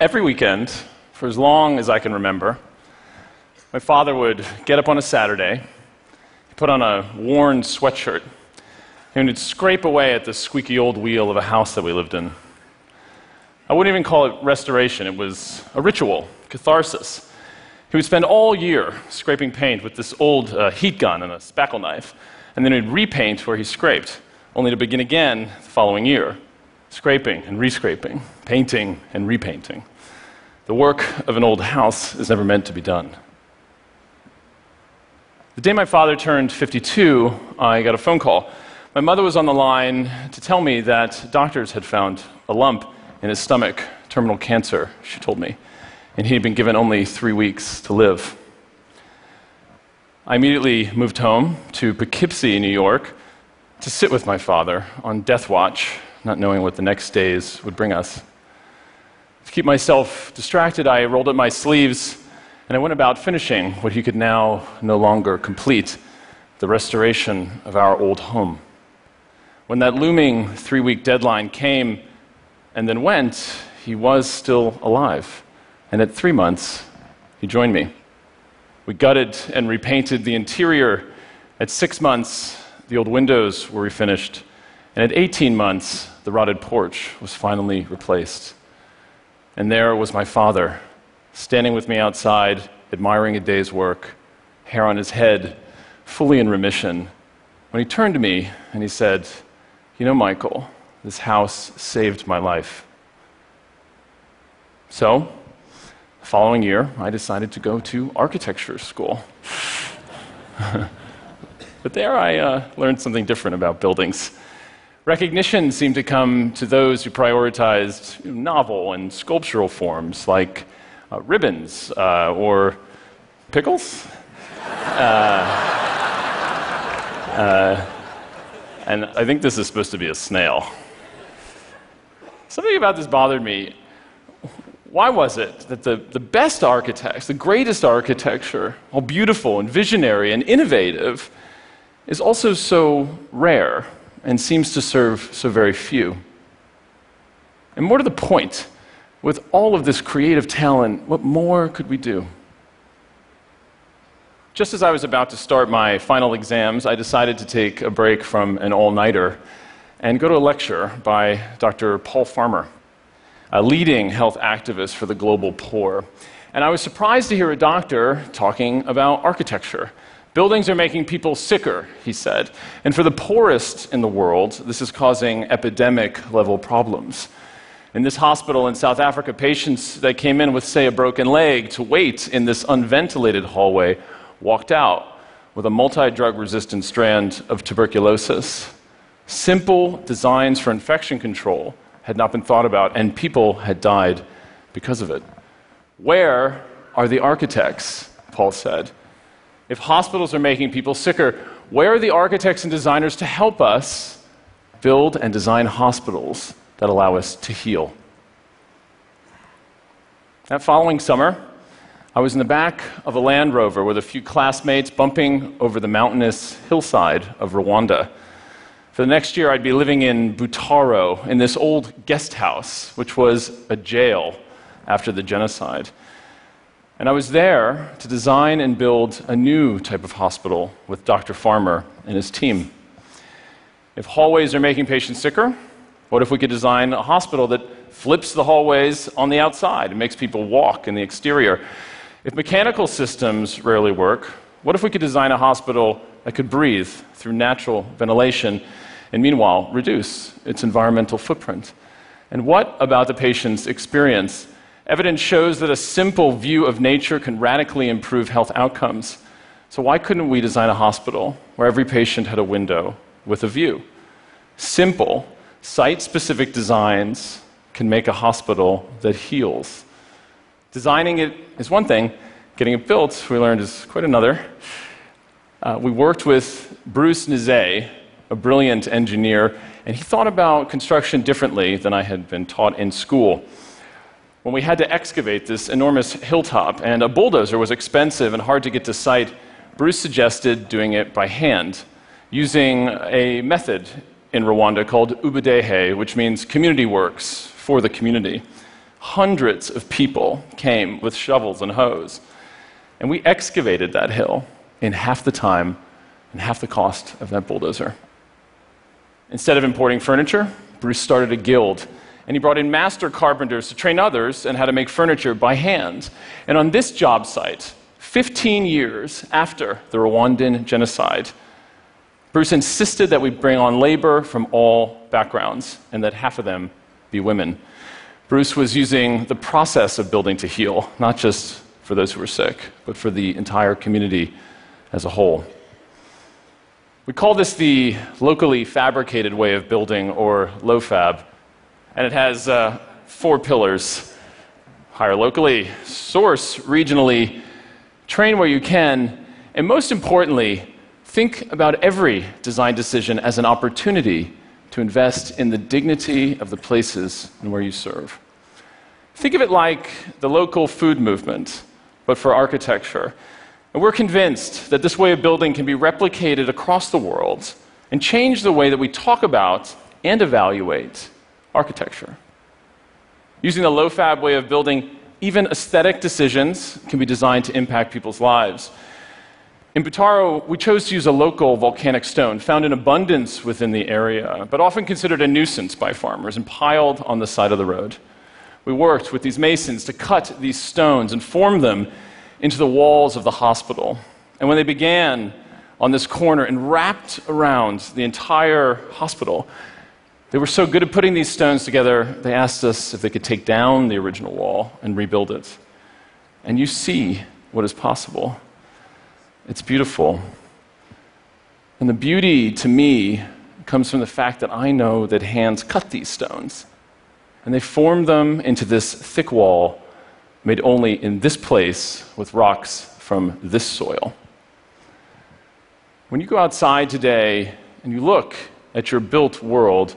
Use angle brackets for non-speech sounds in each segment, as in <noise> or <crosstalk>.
Every weekend, for as long as I can remember, my father would get up on a Saturday, put on a worn sweatshirt, and he'd scrape away at the squeaky old wheel of a house that we lived in. I wouldn't even call it restoration, it was a ritual, catharsis. He would spend all year scraping paint with this old uh, heat gun and a spackle knife, and then he'd repaint where he scraped, only to begin again the following year, scraping and rescraping, painting and repainting. The work of an old house is never meant to be done. The day my father turned 52, I got a phone call. My mother was on the line to tell me that doctors had found a lump in his stomach, terminal cancer, she told me, and he had been given only three weeks to live. I immediately moved home to Poughkeepsie, New York, to sit with my father on death watch, not knowing what the next days would bring us. To keep myself distracted, I rolled up my sleeves and I went about finishing what he could now no longer complete the restoration of our old home. When that looming three week deadline came and then went, he was still alive. And at three months, he joined me. We gutted and repainted the interior. At six months, the old windows were refinished. And at 18 months, the rotted porch was finally replaced. And there was my father, standing with me outside, admiring a day's work, hair on his head, fully in remission, when he turned to me and he said, You know, Michael, this house saved my life. So, the following year, I decided to go to architecture school. <laughs> but there I uh, learned something different about buildings. Recognition seemed to come to those who prioritized novel and sculptural forms like uh, ribbons uh, or pickles. <laughs> Uh, uh, and I think this is supposed to be a snail. Something about this bothered me. Why was it that the, the best architects, the greatest architecture, all beautiful and visionary and innovative, is also so rare and seems to serve so very few? And more to the point, with all of this creative talent, what more could we do? Just as I was about to start my final exams, I decided to take a break from an all nighter and go to a lecture by Dr. Paul Farmer, a leading health activist for the global poor. And I was surprised to hear a doctor talking about architecture. Buildings are making people sicker, he said. And for the poorest in the world, this is causing epidemic level problems. In this hospital in South Africa, patients that came in with, say, a broken leg to wait in this unventilated hallway walked out with a multi drug resistant strand of tuberculosis. Simple designs for infection control had not been thought about, and people had died because of it. Where are the architects? Paul said. If hospitals are making people sicker, where are the architects and designers to help us build and design hospitals that allow us to heal. That following summer, I was in the back of a Land Rover with a few classmates bumping over the mountainous hillside of Rwanda. For the next year, I'd be living in Butaro, in this old guest house, which was a jail after the genocide. And I was there to design and build a new type of hospital with Dr. Farmer and his team. If hallways are making patients sicker, what if we could design a hospital that flips the hallways on the outside and makes people walk in the exterior? If mechanical systems rarely work, what if we could design a hospital that could breathe through natural ventilation and meanwhile reduce its environmental footprint? And what about the patient's experience? Evidence shows that a simple view of nature can radically improve health outcomes. So, why couldn't we design a hospital where every patient had a window with a view? Simple Site specific designs can make a hospital that heals. Designing it is one thing, getting it built, we learned, is quite another. Uh, we worked with Bruce Nizeye, a brilliant engineer, and he thought about construction differently than I had been taught in school. When we had to excavate this enormous hilltop, and a bulldozer was expensive and hard to get to site, Bruce suggested doing it by hand, using a method in Rwanda called Ubudehe, which means community works for the community. hundreds of people came with shovels and hoes. And we excavated that hill in half the time and half the cost of that bulldozer. Instead of importing furniture, Bruce started a guild and he brought in master carpenters to train others in how to make furniture by hand. And on this job site, 15 years after the Rwandan genocide, Bruce insisted that we bring on labor from all backgrounds and that half of them be women. Bruce was using the process of building to heal, not just for those who were sick, but for the entire community as a whole. We call this the locally fabricated way of building, or LOFAB, and it has uh, four pillars hire locally, source regionally, train where you can, and most importantly, think about every design decision as an opportunity to invest in the dignity of the places and where you serve. Think of it like the local food movement, but for architecture. And we're convinced that this way of building can be replicated across the world and change the way that we talk about and evaluate architecture. Using the LOFAB way of building, even aesthetic decisions can be designed to impact people's lives. In Butaro, we chose to use a local volcanic stone found in abundance within the area, but often considered a nuisance by farmers and piled on the side of the road. We worked with these masons to cut these stones and form them into the walls of the hospital. And when they began on this corner and wrapped around the entire hospital, they were so good at putting these stones together, they asked us if they could take down the original wall and rebuild it. And you see what is possible. It's beautiful. And the beauty to me comes from the fact that I know that hands cut these stones. And they formed them into this thick wall made only in this place with rocks from this soil. When you go outside today and you look at your built world,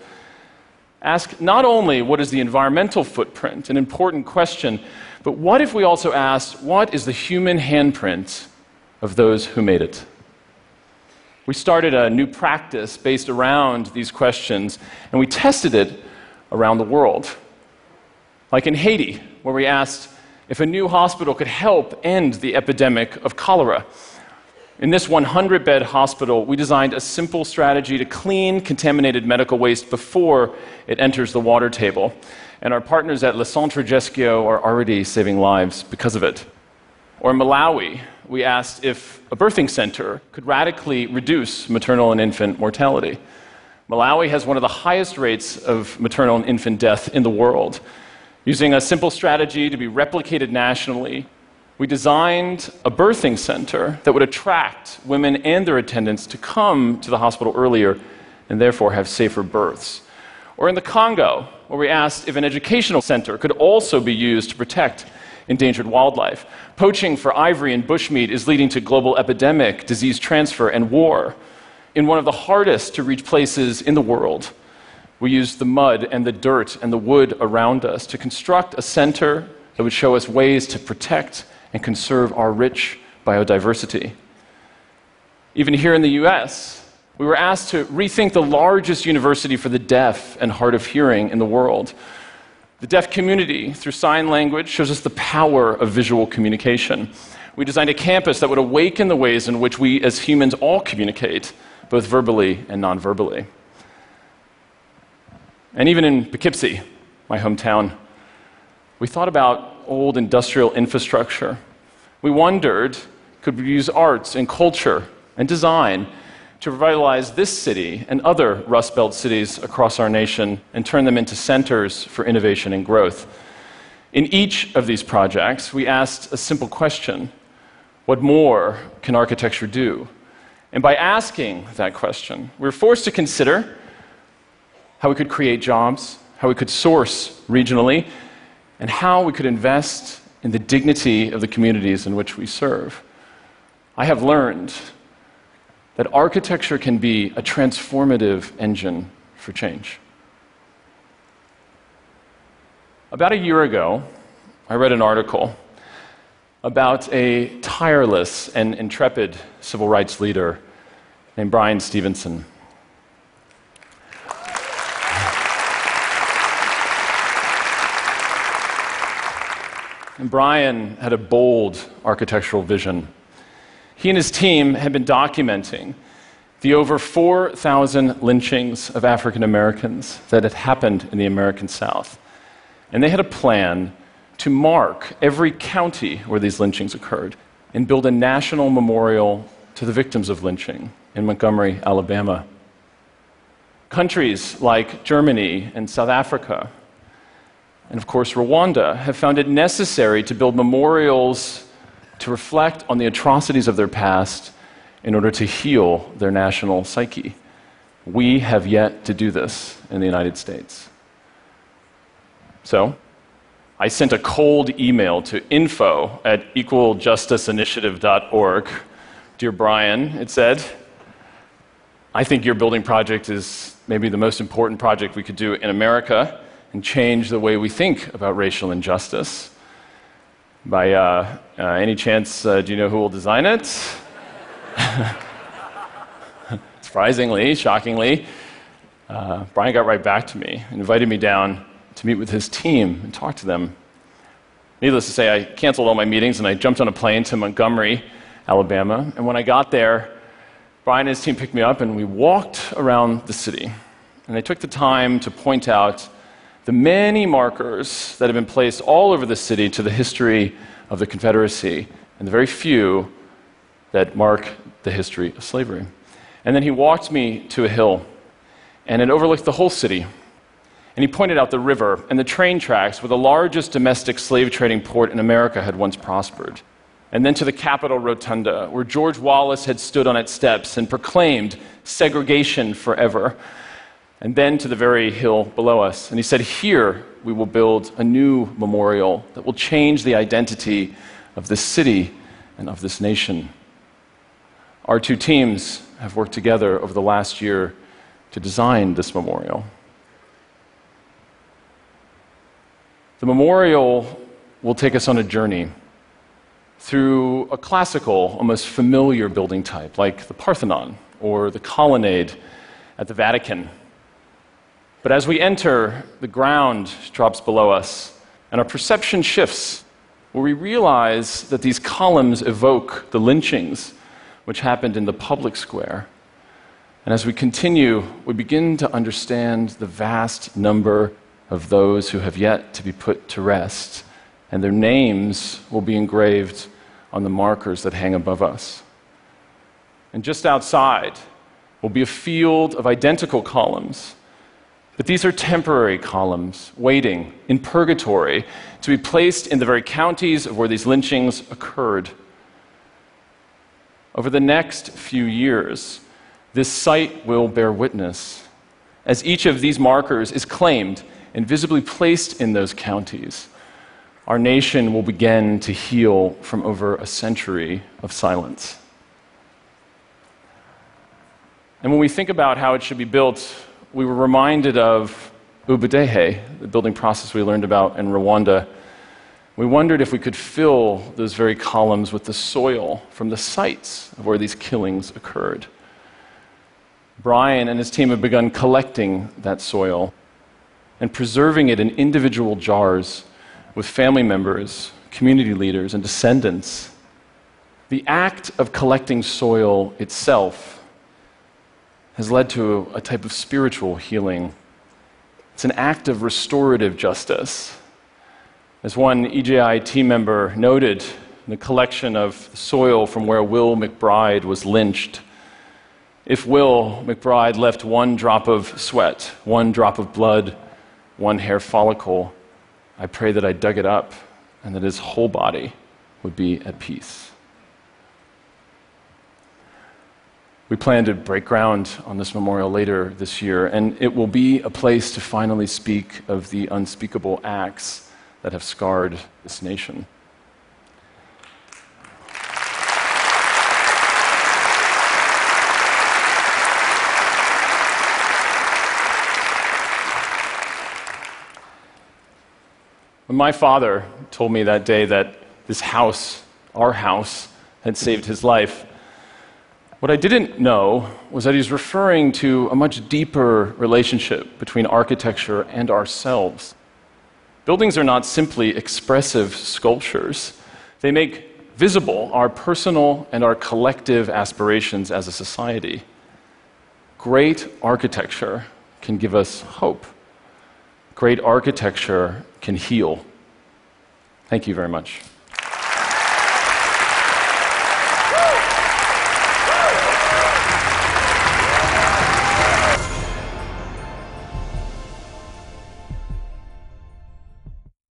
ask not only what is the environmental footprint, an important question, but what if we also asked, what is the human handprint of those who made it. We started a new practice based around these questions, and we tested it around the world. Like in Haiti, where we asked if a new hospital could help end the epidemic of cholera. In this 100 bed hospital, we designed a simple strategy to clean contaminated medical waste before it enters the water table. And our partners at Le Centre GHESKIO are already saving lives because of it. Or in Malawi, we asked if a birthing center could radically reduce maternal and infant mortality. Malawi has one of the highest rates of maternal and infant death in the world. Using a simple strategy to be replicated nationally, we designed a birthing center that would attract women and their attendants to come to the hospital earlier and therefore have safer births. Or in the Congo, where we asked if an educational center could also be used to protect endangered wildlife. Poaching for ivory and bushmeat is leading to global epidemic, disease transfer, and war. In one of the hardest to reach places in the world, we used the mud and the dirt and the wood around us to construct a center that would show us ways to protect and conserve our rich biodiversity. Even here in the US, we were asked to rethink the largest university for the deaf and hard of hearing in the world. The deaf community, through sign language, shows us the power of visual communication. We designed a campus that would awaken the ways in which we as humans all communicate, both verbally and non verbally. And even in Poughkeepsie, my hometown, we thought about old industrial infrastructure. We wondered could we use arts and culture and design to revitalize this city and other Rust Belt cities across our nation and turn them into centers for innovation and growth. In each of these projects, we asked a simple question What more can architecture do? And by asking that question, we were forced to consider how we could create jobs, how we could source regionally, and how we could invest in the dignity of the communities in which we serve. I have learned that architecture can be a transformative engine for change. About a year ago, I read an article about a tireless and intrepid civil rights leader named Bryan Stevenson. And Bryan had a bold architectural vision. He and his team had been documenting the over 4,000 lynchings of African Americans that had happened in the American South. And they had a plan to mark every county where these lynchings occurred and build a national memorial to the victims of lynching in Montgomery, Alabama. Countries like Germany and South Africa, and of course Rwanda, have found it necessary to build memorials to reflect on the atrocities of their past in order to heal their national psyche. We have yet to do this in the United States. So, I sent a cold email to info at equaljusticeinitiative.org. Dear Bryan, it said, I think your building project is maybe the most important project we could do in America and change the way we think about racial injustice. By uh, uh, any chance, uh, do you know who will design it? <laughs> Surprisingly, shockingly, uh, Bryan got right back to me and invited me down to meet with his team and talk to them. Needless to say, I canceled all my meetings and I jumped on a plane to Montgomery, Alabama. And when I got there, Bryan and his team picked me up and we walked around the city. And they took the time to point out the many markers that have been placed all over the city to the history of the Confederacy and the very few that mark the history of slavery. And then he walked me to a hill, and it overlooked the whole city. And he pointed out the river and the train tracks where the largest domestic slave trading port in America had once prospered. And then to the Capitol Rotunda, where George Wallace had stood on its steps and proclaimed segregation forever. And then to the very hill below us. And he said, Here we will build a new memorial that will change the identity of this city and of this nation. Our two teams have worked together over the last year to design this memorial. The memorial will take us on a journey through a classical, almost familiar building type, like the Parthenon or the colonnade at the Vatican. But as we enter, the ground drops below us, and our perception shifts, where we realize that these columns evoke the lynchings which happened in the public square. And as we continue, we begin to understand the vast number of those who have yet to be put to rest, and their names will be engraved on the markers that hang above us. And just outside will be a field of identical columns. But these are temporary columns waiting in purgatory to be placed in the very counties of where these lynchings occurred. Over the next few years, this site will bear witness. As each of these markers is claimed and visibly placed in those counties, our nation will begin to heal from over a century of silence. And when we think about how it should be built, we were reminded of Ubudehe, the building process we learned about in Rwanda we wondered if we could fill those very columns with the soil from the sites of where these killings occurred. Bryan and his team have begun collecting that soil and preserving it in individual jars with family members, community leaders, and descendants. The act of collecting soil itself has led to a type of spiritual healing. It's an act of restorative justice as one EJI team member noted in the collection of soil from where Will McBride was lynched, if Will McBride left one drop of sweat, one drop of blood, one hair follicle, I pray that I dug it up and that his whole body would be at peace. We plan to break ground on this memorial later this year, and it will be a place to finally speak of the unspeakable acts that have scarred this nation. When my father told me that day that this house, our house, had saved his life, what I didn't know was that he's referring to a much deeper relationship between architecture and ourselves. Buildings are not simply expressive sculptures, they make visible our personal and our collective aspirations as a society. Great architecture can give us hope. Great architecture can heal. Thank you very much.